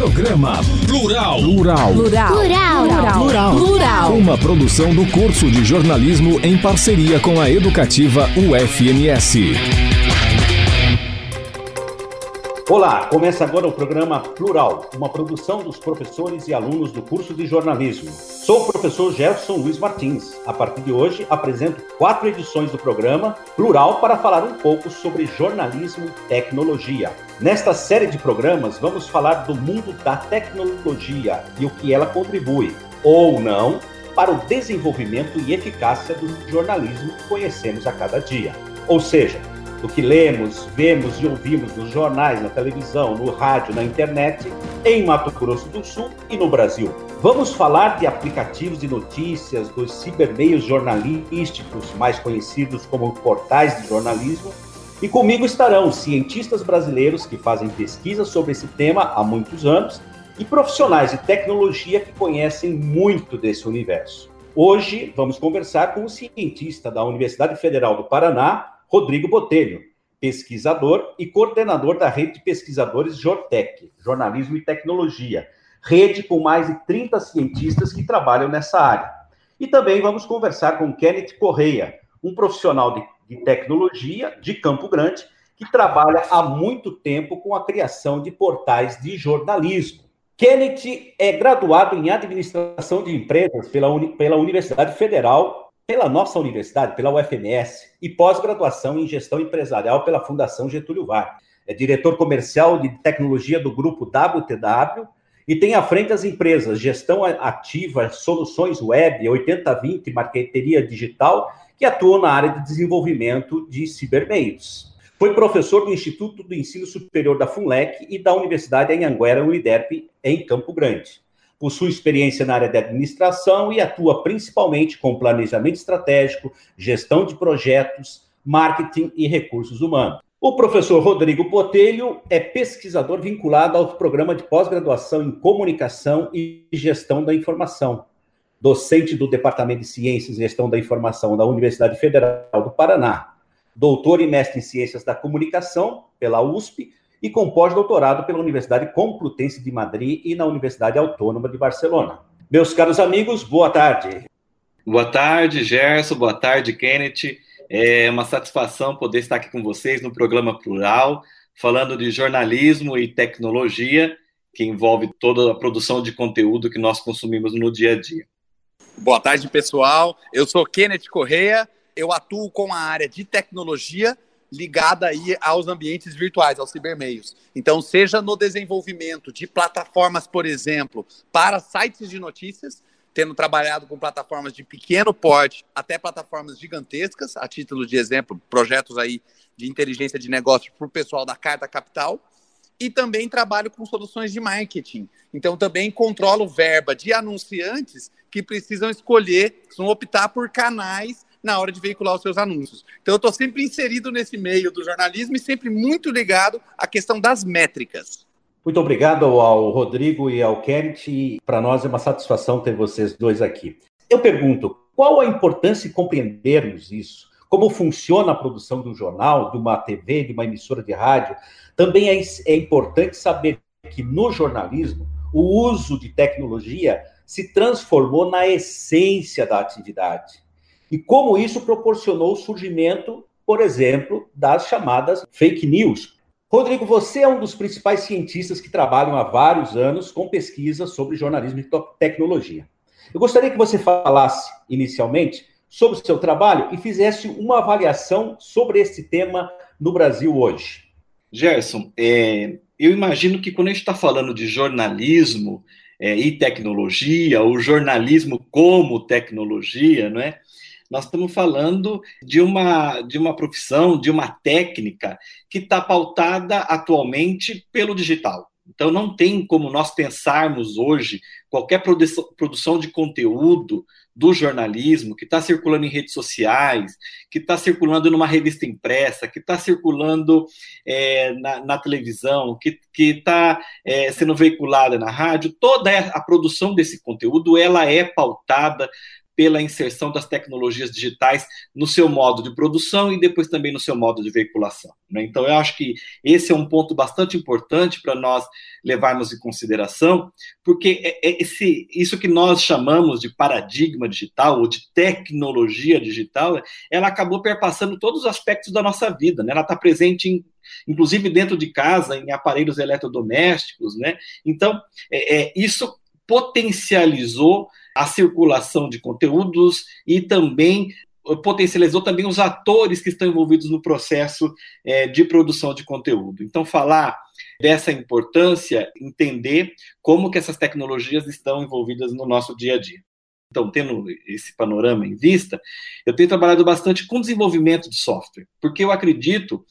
Programa Plural. Plural. Plural. Plural. Plural. Plural. Uma produção do curso de jornalismo em parceria com a educativa UFMS. Olá, começa agora o programa Plural, uma produção dos professores e alunos do curso de jornalismo. Sou o professor Jefferson Luiz Martins. A partir de hoje, apresento quatro edições do programa Plural para falar um pouco sobre jornalismo e tecnologia. Nesta série de programas, vamos falar do mundo da tecnologia e o que ela contribui, ou não, para o desenvolvimento e eficácia do jornalismo que conhecemos a cada dia. Ou seja, do que lemos, vemos e ouvimos nos jornais, na televisão, no rádio, na internet, em Mato Grosso do Sul e no Brasil. Vamos falar de aplicativos de notícias, dos cibermeios jornalísticos, mais conhecidos como portais de jornalismo. E comigo estarão cientistas brasileiros que fazem pesquisa sobre esse tema há muitos anos e profissionais de tecnologia que conhecem muito desse universo. Hoje vamos conversar com o cientista da Universidade Federal do Paraná, Rodrigo Botelho, pesquisador e coordenador da rede de pesquisadores Jortec, Jornalismo e Tecnologia, rede com mais de 30 cientistas que trabalham nessa área. E também vamos conversar com Kenneth Correia, um profissional de, de tecnologia de Campo Grande, que trabalha há muito tempo com a criação de portais de jornalismo. Kenneth é graduado em administração de empresas pela, Uni, pela Universidade Federal pela nossa universidade, pela UFMS, e pós-graduação em gestão empresarial pela Fundação Getúlio Vargas. É diretor comercial de tecnologia do grupo WTW e tem à frente as empresas Gestão Ativa, Soluções Web, 8020, Marqueteria Digital, que atuam na área de desenvolvimento de cibermeios. Foi professor do Instituto do Ensino Superior da FUNLEC e da Universidade Anhanguera Uniderp, em Campo Grande possui experiência na área de administração e atua principalmente com planejamento estratégico, gestão de projetos, marketing e recursos humanos. O professor Rodrigo Botelho é pesquisador vinculado ao programa de pós-graduação em comunicação e gestão da informação, docente do Departamento de Ciências e Gestão da Informação da Universidade Federal do Paraná, doutor e mestre em Ciências da Comunicação pela USP e com pós-doutorado pela Universidade Complutense de Madrid e na Universidade Autônoma de Barcelona. Meus caros amigos, boa tarde. Boa tarde, Gerson. Boa tarde, Kenneth. É uma satisfação poder estar aqui com vocês no programa Plural, falando de jornalismo e tecnologia, que envolve toda a produção de conteúdo que nós consumimos no dia a dia. Boa tarde, pessoal. Eu sou Kenneth Correia. Eu atuo com a área de tecnologia ligada aí aos ambientes virtuais, aos cibermeios. Então, seja no desenvolvimento de plataformas, por exemplo, para sites de notícias, tendo trabalhado com plataformas de pequeno porte até plataformas gigantescas, a título de exemplo, projetos aí de inteligência de negócio para o pessoal da Carta Capital, e também trabalho com soluções de marketing. Então, também controlo verba de anunciantes que precisam escolher, precisam optar por canais na hora de veicular os seus anúncios. Então, eu estou sempre inserido nesse meio do jornalismo e sempre muito ligado à questão das métricas. Muito obrigado ao Rodrigo e ao Kenneth. Para nós é uma satisfação ter vocês dois aqui. Eu pergunto, qual a importância de compreendermos isso? Como funciona a produção de um jornal, de uma TV, de uma emissora de rádio? Também é, é importante saber que no jornalismo o uso de tecnologia se transformou na essência da atividade e como isso proporcionou o surgimento, por exemplo, das chamadas fake news. Rodrigo, você é um dos principais cientistas que trabalham há vários anos com pesquisas sobre jornalismo e tecnologia. Eu gostaria que você falasse inicialmente sobre o seu trabalho e fizesse uma avaliação sobre esse tema no Brasil hoje. Gerson, é, eu imagino que quando a gente está falando de jornalismo é, e tecnologia, ou jornalismo como tecnologia, não é? Nós estamos falando de uma, de uma profissão, de uma técnica que está pautada atualmente pelo digital. Então, não tem como nós pensarmos hoje qualquer produção, de conteúdo do jornalismo que está circulando em redes sociais, que está circulando numa revista impressa, que está circulando é, na, na, televisão, que está é, sendo veiculada na rádio, toda a produção desse conteúdo ela é pautada pela inserção das tecnologias digitais no seu modo de produção e depois também no seu modo de veiculação. Né? Então, eu acho que esse é um ponto bastante importante para nós levarmos em consideração, porque é, é esse, isso que nós chamamos de paradigma digital ou de tecnologia digital, ela acabou perpassando todos os aspectos da nossa vida. Né? Ela está presente em inclusive dentro de casa, em aparelhos eletrodomésticos, né? Então, é, é, isso potencializou a circulação de conteúdos e também potencializou também os atores que estão envolvidos no processo é, de produção de conteúdo. Então, falar dessa importância, entender como que essas tecnologias estão envolvidas no nosso dia a dia. Então, tendo esse panorama em vista, eu tenho trabalhado bastante com desenvolvimento de software, porque eu acredito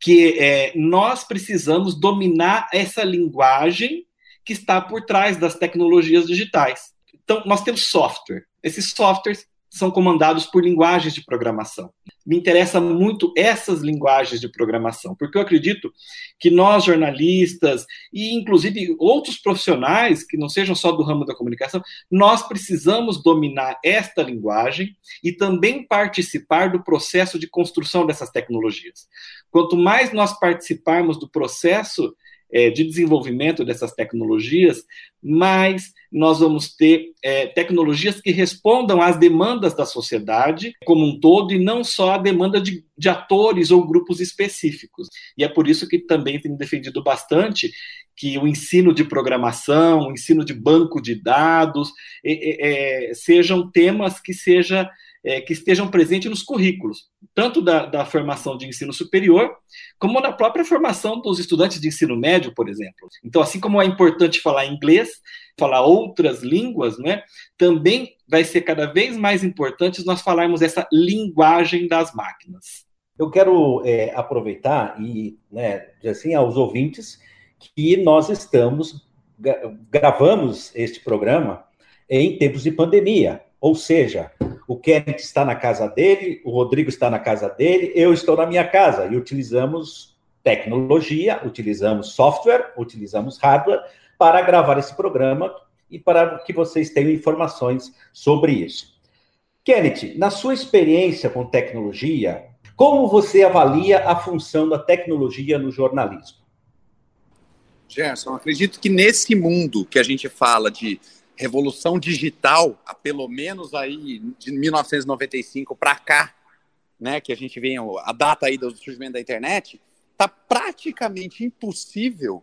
que é, nós precisamos dominar essa linguagem que está por trás das tecnologias digitais. Então, nós temos software. Esses softwares são comandados por linguagens de programação. Me interessa muito essas linguagens de programação, porque eu acredito que nós, jornalistas, e inclusive outros profissionais que não sejam só do ramo da comunicação, nós precisamos dominar esta linguagem e também participar do processo de construção dessas tecnologias. Quanto mais nós participarmos do processo é, de desenvolvimento dessas tecnologias, mais nós vamos ter é, tecnologias que respondam às demandas da sociedade como um todo e não só à demanda de, de atores ou grupos específicos. E é por isso que também tenho defendido bastante que o ensino de programação, o ensino de banco de dados, é, é, sejam temas que seja é, que estejam presentes nos currículos, tanto da, da, formação de ensino superior, como da própria formação dos estudantes de ensino médio, por exemplo. Então, assim como é importante falar inglês, falar outras línguas, né, também vai ser cada vez mais importante nós falarmos essa linguagem das máquinas. Eu quero é, aproveitar e né, dizer assim aos ouvintes que nós estamos gravamos este programa em tempos de pandemia, ou seja, o Kenneth está na casa dele, o Rodrigo está na casa dele, eu estou na minha casa e utilizamos tecnologia, utilizamos software, utilizamos hardware para gravar esse programa e para que vocês tenham informações sobre isso. Kenneth, na sua experiência com tecnologia, como você avalia a função da tecnologia no jornalismo? Gerson, acredito que nesse mundo que a gente fala de revolução digital, há pelo menos aí de 1995 para cá, né, que a gente vem a data aí do surgimento da internet, tá praticamente impossível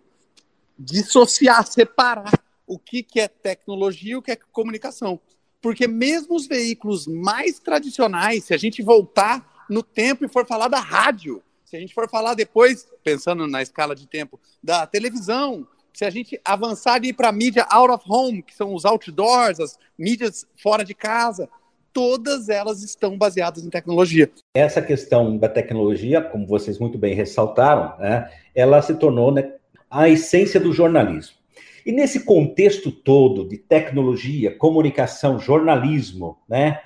dissociar, separar o que, que é tecnologia e o que é comunicação. Porque mesmo os veículos mais tradicionais, se a gente voltar no tempo e for falar da rádio, se a gente for falar depois, pensando na escala de tempo, da televisão, se a gente avançar e ir para a mídia out of home, que são os outdoors, as mídias fora de casa, todas elas estão baseadas em tecnologia. Essa questão da tecnologia, como vocês muito bem ressaltaram, né, ela se tornou né, a essência do jornalismo. E nesse contexto todo de tecnologia, comunicação, jornalismo, né?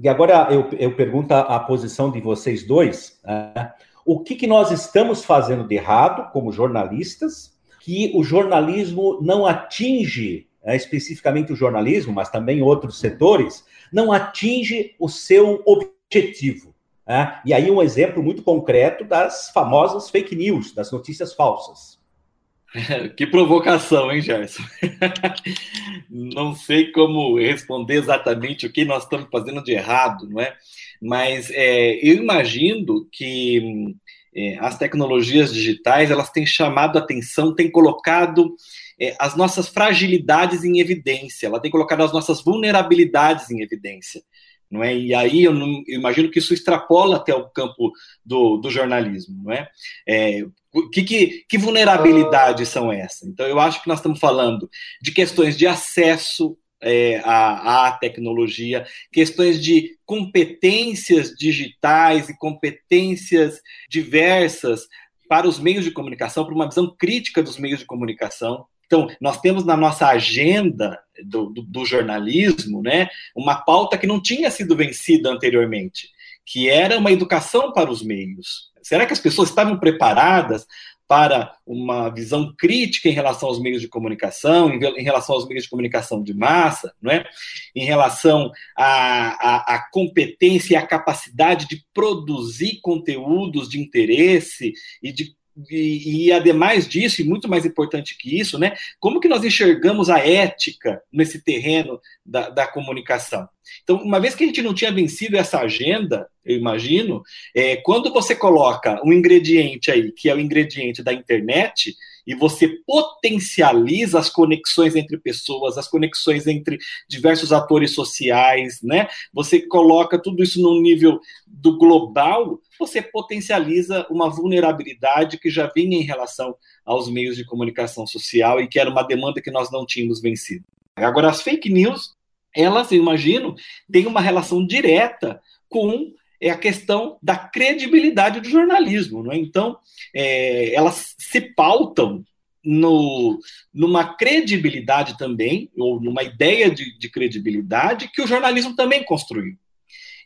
E agora eu, eu pergunto a, a posição de vocês dois, né, o que, que nós estamos fazendo de errado como jornalistas que o jornalismo não atinge, é, especificamente o jornalismo, mas também outros setores, não atinge o seu objetivo. É? E aí um exemplo muito concreto das famosas fake news, das notícias falsas. Que provocação, hein, Gerson? não sei como responder exatamente o que nós estamos fazendo de errado, não é? Mas é, eu imagino que é, as tecnologias digitais elas têm chamado a atenção, têm colocado é, as nossas fragilidades em evidência, ela tem colocado as nossas vulnerabilidades em evidência. Não é? E aí eu, não, eu imagino que isso extrapola até o campo do, do jornalismo. Não é? é que, que, que vulnerabilidades são essas? Então, eu acho que nós estamos falando de questões de acesso é, tecnologia, questões de competências digitais e competências diversas para os meios de comunicação, para uma visão crítica dos meios de comunicação. Então, nós temos na nossa agenda do, do, do, jornalismo né, uma pauta que não tinha sido vencida anteriormente, que era uma educação para os meios. Será que as pessoas estavam preparadas para uma visão crítica em relação aos meios de comunicação, em, relação aos meios de comunicação de massa, não é? em relação à, à, competência e à capacidade de produzir conteúdos de interesse e de e, e, ademais disso, e muito mais importante que isso, né, como que nós enxergamos a ética nesse terreno da, da comunicação? Então, uma vez que a gente não tinha vencido essa agenda, eu imagino, é, quando você coloca um ingrediente aí, que é o ingrediente da internet, e você potencializa as conexões entre pessoas, as conexões entre diversos atores sociais, né? Você coloca tudo isso num nível do global, você potencializa uma vulnerabilidade que já vinha em relação aos meios de comunicação social e que era uma demanda que nós não tínhamos vencido. Agora, as fake news, elas, eu imagino, têm uma relação direta com é a questão da credibilidade do jornalismo. Não é? Então, é, elas se pautam no, numa credibilidade também, ou numa ideia de, de credibilidade que o jornalismo também construiu.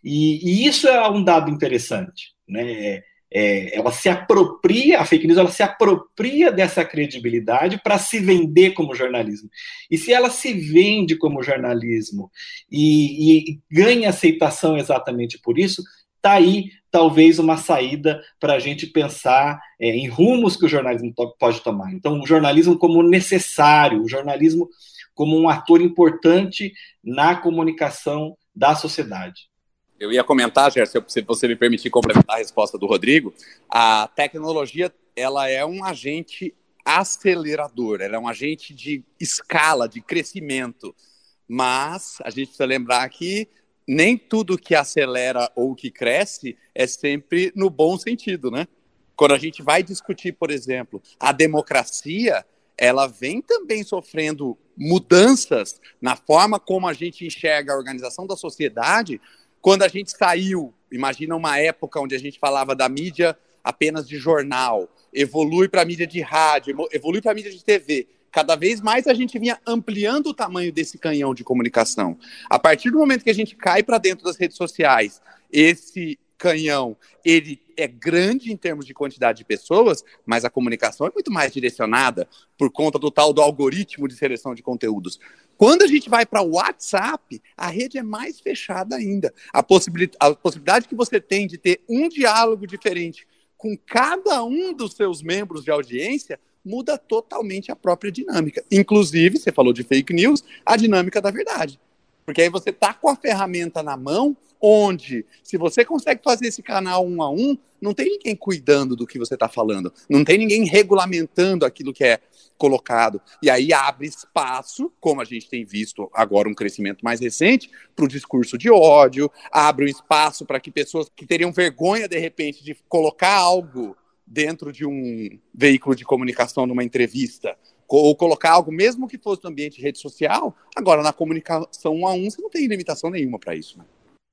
E, e, isso é um dado interessante. Né? É, ela se apropria, a fake news ela se apropria dessa credibilidade para se vender como jornalismo. E se ela se vende como jornalismo e, e ganha aceitação exatamente por isso, está aí talvez uma saída para a gente pensar é, em rumos que o jornalismo pode tomar. Então, o jornalismo como necessário, o jornalismo como um ator importante na comunicação da sociedade. Eu ia comentar, Gerson, se você me permitir complementar a resposta do Rodrigo, a tecnologia ela é um agente acelerador, ela é um agente de escala, de crescimento. Mas a gente precisa lembrar que nem tudo que acelera ou que cresce é sempre no bom sentido, né? Quando a gente vai discutir, por exemplo, a democracia, ela vem também sofrendo mudanças na forma como a gente enxerga a organização da sociedade. Quando a gente saiu, imagina uma época onde a gente falava da mídia apenas de jornal, evolui para a mídia de rádio, evolui para a mídia de TV cada vez mais a gente vinha ampliando o tamanho desse canhão de comunicação. A partir do momento que a gente cai para dentro das redes sociais, esse canhão, ele é grande em termos de quantidade de pessoas, mas a comunicação é muito mais direcionada por conta do tal do algoritmo de seleção de conteúdos. Quando a gente vai para o WhatsApp, a rede é mais fechada ainda. A, possibilidade, a possibilidade que você tem de ter um diálogo diferente com cada um dos seus membros de audiência muda totalmente a própria dinâmica. Inclusive, você falou de fake news, a dinâmica da verdade. Porque aí você está com a ferramenta na mão, onde, se você consegue fazer esse canal um a um, não tem ninguém cuidando do que você está falando, não tem ninguém regulamentando aquilo que é colocado. E aí abre espaço, como a gente tem visto agora um crescimento mais recente, para o discurso de ódio, abre um espaço para que pessoas que teriam vergonha, de repente, de colocar algo dentro de um veículo de comunicação, numa entrevista, ou colocar algo, mesmo que fosse no ambiente de rede social, agora na comunicação um a um, você não tem limitação nenhuma para isso. Né?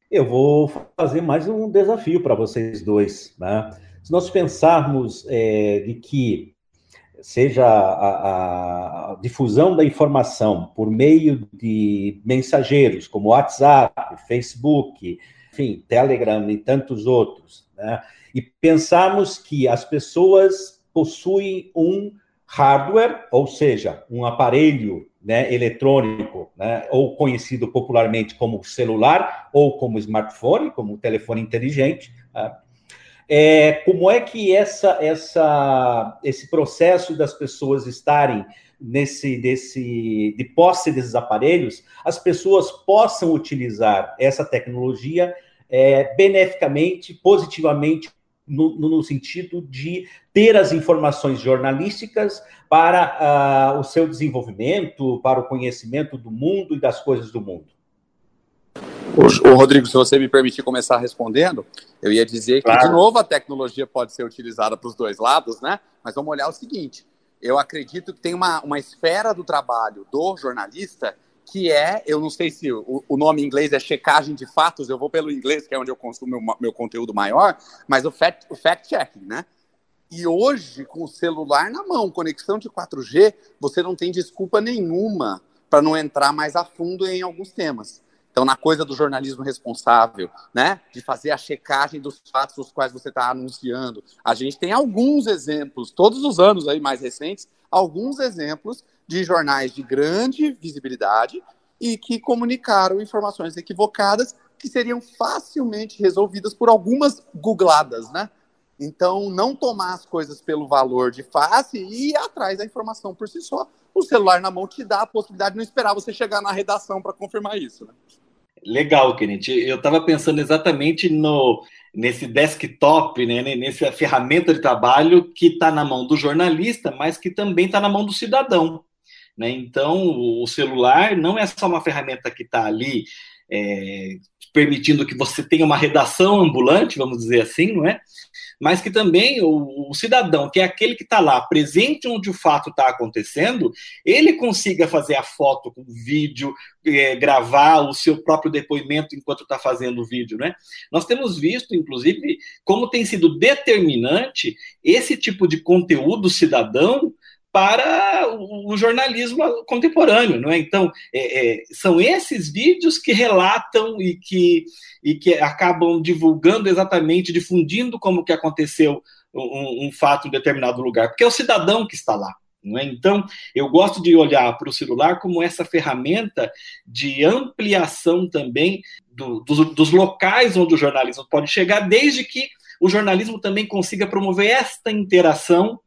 Eu vou fazer mais um desafio para vocês dois. Né? Se nós pensarmos é, de que seja a, a, difusão da informação por meio de mensageiros como WhatsApp, Facebook, enfim, Telegram e tantos outros, né? e pensarmos que as pessoas possuem um hardware, ou seja, um aparelho né, eletrônico, né, ou conhecido popularmente como celular, ou como smartphone, como telefone inteligente. Né? É, como é que essa, essa, esse processo das pessoas estarem nesse desse, de posse desses aparelhos, as pessoas possam utilizar essa tecnologia é, beneficamente, positivamente no, no, sentido de ter as informações jornalísticas para uh, o seu desenvolvimento, para o conhecimento do mundo e das coisas do mundo. O, Rodrigo, se você me permitir começar respondendo, eu ia dizer que, de novo, a tecnologia pode ser utilizada para os dois lados, né? Mas vamos olhar o seguinte: eu acredito que tem uma, uma esfera do trabalho do jornalista que é, eu não sei se o, o, nome em inglês é checagem de fatos, eu vou pelo inglês, que é onde eu consumo meu, meu conteúdo maior, mas o fact, o fact né? E hoje, com o celular na mão, conexão de 4G, você não tem desculpa nenhuma para não entrar mais a fundo em alguns temas. Então, na coisa do jornalismo responsável, né, de fazer a checagem dos fatos os quais você está anunciando, a gente tem alguns exemplos, todos os anos aí mais recentes, alguns exemplos de jornais de grande visibilidade e que comunicaram informações equivocadas que seriam facilmente resolvidas por algumas googladas, né? Então, não tomar as coisas pelo valor de face e ir atrás da informação por si só. O celular na mão te dá a possibilidade de não esperar você chegar na redação para confirmar isso. Né? Legal, Kenneth. Eu estava pensando exatamente no nesse desktop, né, nessa ferramenta de trabalho que está na mão do jornalista, mas que também está na mão do cidadão. Né? Então, o celular não é só uma ferramenta que está ali é, permitindo que você tenha uma redação ambulante, vamos dizer assim, não é? Mas que também o, o cidadão, que é aquele que está lá, presente onde o fato está acontecendo, ele consiga fazer a foto com o vídeo, é, gravar o seu próprio depoimento enquanto está fazendo o vídeo, né? Nós temos visto, inclusive, como tem sido determinante esse tipo de conteúdo cidadão para o jornalismo contemporâneo, não é? Então, é, é, são esses vídeos que relatam e que, e que acabam divulgando exatamente, difundindo como que aconteceu um, um fato em determinado lugar, porque é o cidadão que está lá. É? Então, eu gosto de olhar para o celular como essa ferramenta de ampliação também do, dos, dos locais onde o jornalismo pode chegar, desde que o jornalismo também consiga promover esta interação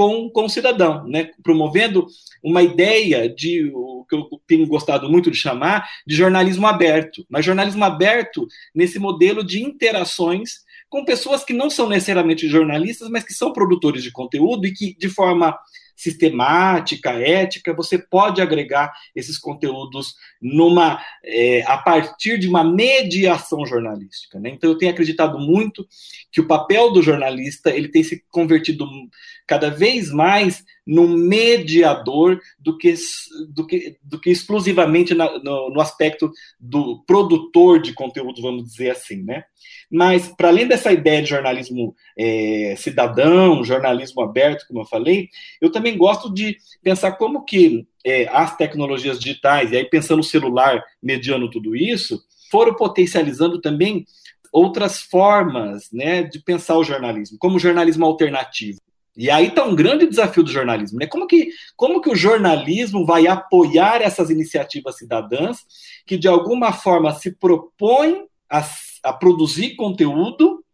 com, com o cidadão, né? promovendo uma ideia de o que eu tenho gostado muito de chamar de jornalismo aberto, mas jornalismo aberto nesse modelo de interações com pessoas que não são necessariamente jornalistas, mas que são produtores de conteúdo e que, de forma sistemática, ética, você pode agregar esses conteúdos numa é, a partir de uma mediação jornalística. Né? Então eu tenho acreditado muito que o papel do jornalista ele tem se convertido cada vez mais num mediador do que, do que, do que exclusivamente na, no, no aspecto do produtor de conteúdo, vamos dizer assim, né? Mas, para além dessa ideia de jornalismo é, cidadão, jornalismo aberto, como eu falei, eu também gosto de pensar como que é, as tecnologias digitais, e aí pensando no celular mediando tudo isso, foram potencializando também outras formas né, de pensar o jornalismo, como o jornalismo alternativo. E aí está um grande desafio do jornalismo, né? Como que, como que o jornalismo vai apoiar essas iniciativas cidadãs que, de alguma forma, se propõem a, a produzir conteúdo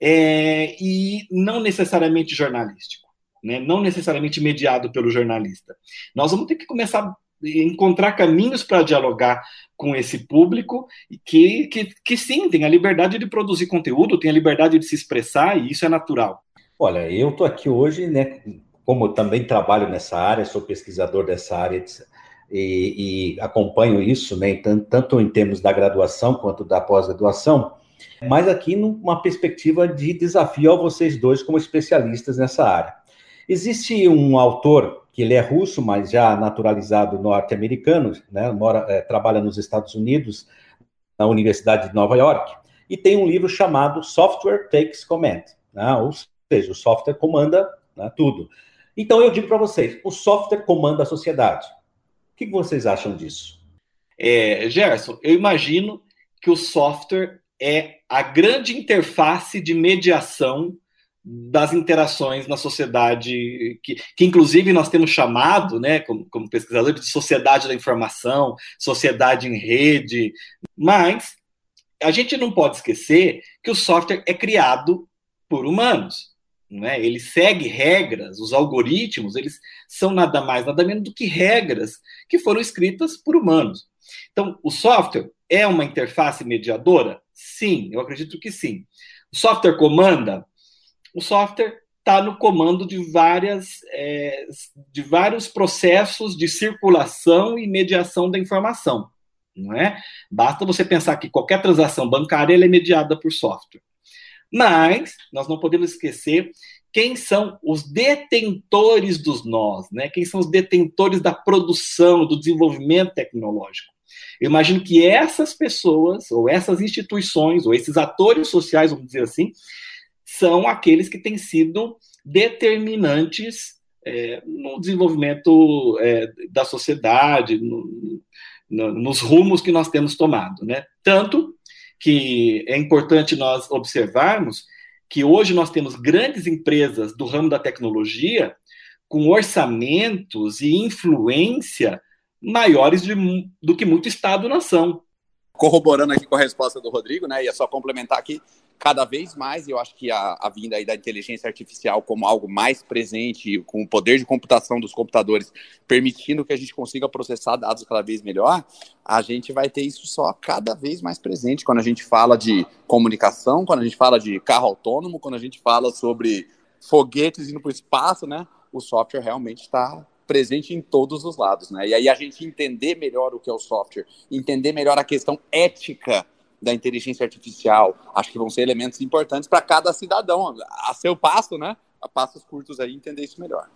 é, e não necessariamente jornalístico, né? não necessariamente mediado pelo jornalista. Nós vamos ter que começar a encontrar caminhos para dialogar com esse público que, que, que sim, tem a liberdade de produzir conteúdo, tem a liberdade de se expressar, e isso é natural. Olha, eu estou aqui hoje, né? Como também trabalho nessa área, sou pesquisador dessa área e, e acompanho isso, né? Tanto em termos da graduação quanto da pós-graduação, mas aqui numa perspectiva de desafio a vocês dois como especialistas nessa área. Existe um autor que ele é russo, mas já naturalizado norte-americano, né? Mora, é, trabalha nos Estados Unidos, na Universidade de Nova York, e tem um livro chamado Software Takes Command, né? ou seja, o software comanda né, tudo. Então eu digo para vocês, o software comanda a sociedade. O que vocês acham disso? É, Gerson, eu imagino que o software é a grande interface de mediação das interações na sociedade, que, que inclusive nós temos chamado, né, como, como pesquisadores, de sociedade da informação, sociedade em rede, mas a gente não pode esquecer que o software é criado por humanos. Né? Ele segue regras, os algoritmos, eles são nada mais, nada menos do que regras que foram escritas por humanos. Então, o software é uma interface mediadora? Sim, eu acredito que sim. O software comanda? O software está no comando de várias é, de vários processos de circulação e mediação da informação, não é? Basta você pensar que qualquer transação bancária é mediada por software. Mas nós não podemos esquecer quem são os detentores dos nós, né? Quem são os detentores da produção, do desenvolvimento tecnológico. Eu imagino que essas pessoas, ou essas instituições, ou esses atores sociais, vamos dizer assim, são aqueles que têm sido determinantes é, no desenvolvimento é, da sociedade, no, nos rumos que nós temos tomado, né? Tanto que é importante nós observarmos que hoje nós temos grandes empresas do ramo da tecnologia com orçamentos e influência maiores de, do que muito Estado-nação. Corroborando aqui com a resposta do Rodrigo, né? E é só complementar aqui, cada vez mais, eu acho que a, a, vinda aí da inteligência artificial como algo mais presente, com o poder de computação dos computadores, permitindo que a gente consiga processar dados cada vez melhor, a gente vai ter isso só cada vez mais presente quando a gente fala de comunicação, quando a gente fala de carro autônomo, quando a gente fala sobre foguetes indo para o espaço, né? O software realmente está presente em todos os lados, né? E aí a gente entender melhor o que é o software, entender melhor a questão ética da inteligência artificial, acho que vão ser elementos importantes para cada cidadão, a seu passo, né? A passos curtos aí, entender isso melhor.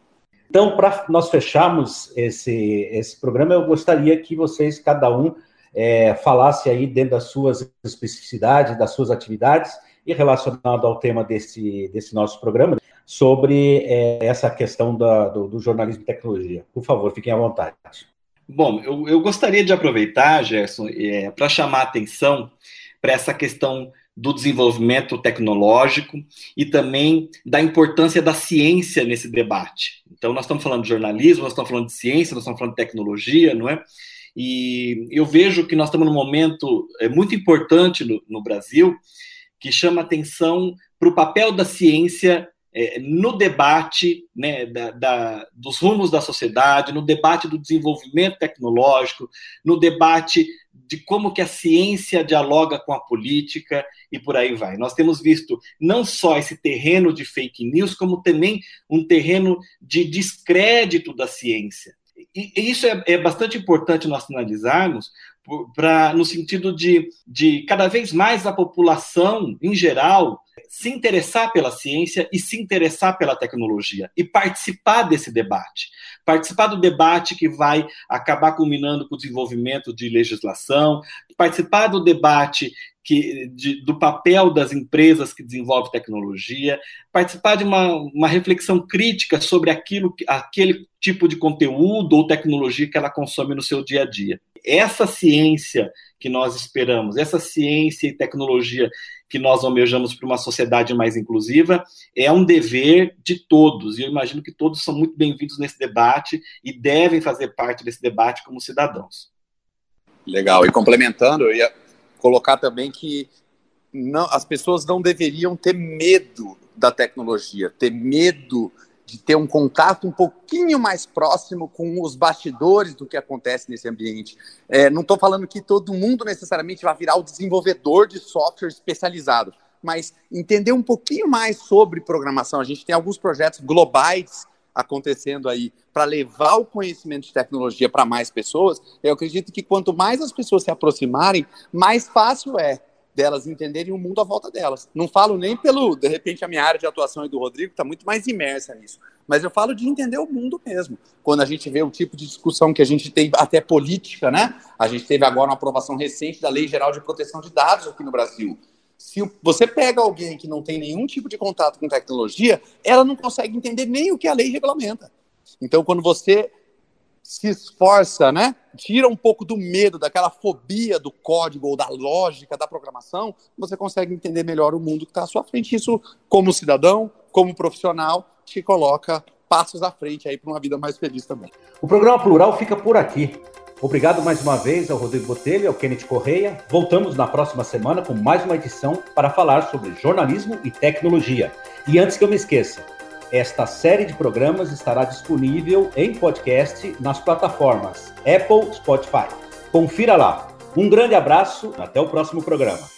Então, para nós fecharmos esse, esse programa, eu gostaria que vocês, cada um, é, falasse aí dentro das suas especificidades, das suas atividades, e relacionado ao tema desse, desse nosso programa, sobre é, essa questão da, do, do, jornalismo e tecnologia. Por favor, fiquem à vontade. Bom, eu, eu gostaria de aproveitar, Gerson, é, para chamar a atenção para essa questão do desenvolvimento tecnológico e também da importância da ciência nesse debate. Então, nós estamos falando de jornalismo, nós estamos falando de ciência, nós estamos falando de tecnologia, não é? E eu vejo que nós estamos num momento é, muito importante no, no Brasil que chama atenção para o papel da ciência é, no debate né, da, da, dos rumos da sociedade, no debate do desenvolvimento tecnológico, no debate de como que a ciência dialoga com a política e por aí vai. Nós temos visto não só esse terreno de fake news, como também um terreno de descrédito da ciência. E, e isso é, é bastante importante nós analisarmos, pra, no sentido de, de cada vez mais a população, em geral, se interessar pela ciência e se interessar pela tecnologia e participar desse debate. Participar do debate que vai acabar culminando com o desenvolvimento de legislação, participar do debate que, de, do papel das empresas que desenvolvem tecnologia, participar de uma, uma reflexão crítica sobre aquilo, aquele tipo de conteúdo ou tecnologia que ela consome no seu dia a dia. Essa ciência que nós esperamos, essa ciência e tecnologia que nós almejamos para uma sociedade mais inclusiva, é um dever de todos. E eu imagino que todos são muito bem-vindos nesse debate e devem fazer parte desse debate como cidadãos. Legal. E complementando, eu ia colocar também que não, as pessoas não deveriam ter medo da tecnologia, ter medo de ter um contato um pouquinho mais próximo com os bastidores do que acontece nesse ambiente. É, não estou falando que todo mundo necessariamente vai virar o desenvolvedor de software especializado, mas entender um pouquinho mais sobre programação. A gente tem alguns projetos globais acontecendo aí para levar o conhecimento de tecnologia para mais pessoas. Eu acredito que quanto mais as pessoas se aproximarem, mais fácil é delas entenderem o mundo à volta delas. Não falo nem pelo, de repente, a minha área de atuação e do Rodrigo está muito mais imersa nisso, mas eu falo de entender o mundo mesmo. Quando a gente vê o tipo de discussão que a gente tem, até política, né? A gente teve agora uma aprovação recente da Lei Geral de Proteção de Dados aqui no Brasil. Se você pega alguém que não tem nenhum tipo de contato com tecnologia, ela não consegue entender nem o que a lei regulamenta. Então, quando você se esforça, né? Tira um pouco do medo, daquela fobia do código ou da lógica da programação, você consegue entender melhor o mundo que está à sua frente. Isso, como cidadão, como profissional, te coloca passos à frente aí para uma vida mais feliz também. O programa Plural fica por aqui. Obrigado mais uma vez ao Rodrigo Botelho e ao Kenneth Correia. Voltamos na próxima semana com mais uma edição para falar sobre jornalismo e tecnologia. E antes que eu me esqueça, esta série de programas estará disponível em podcast nas plataformas Apple, Spotify. Confira lá. Um grande abraço, até o próximo programa.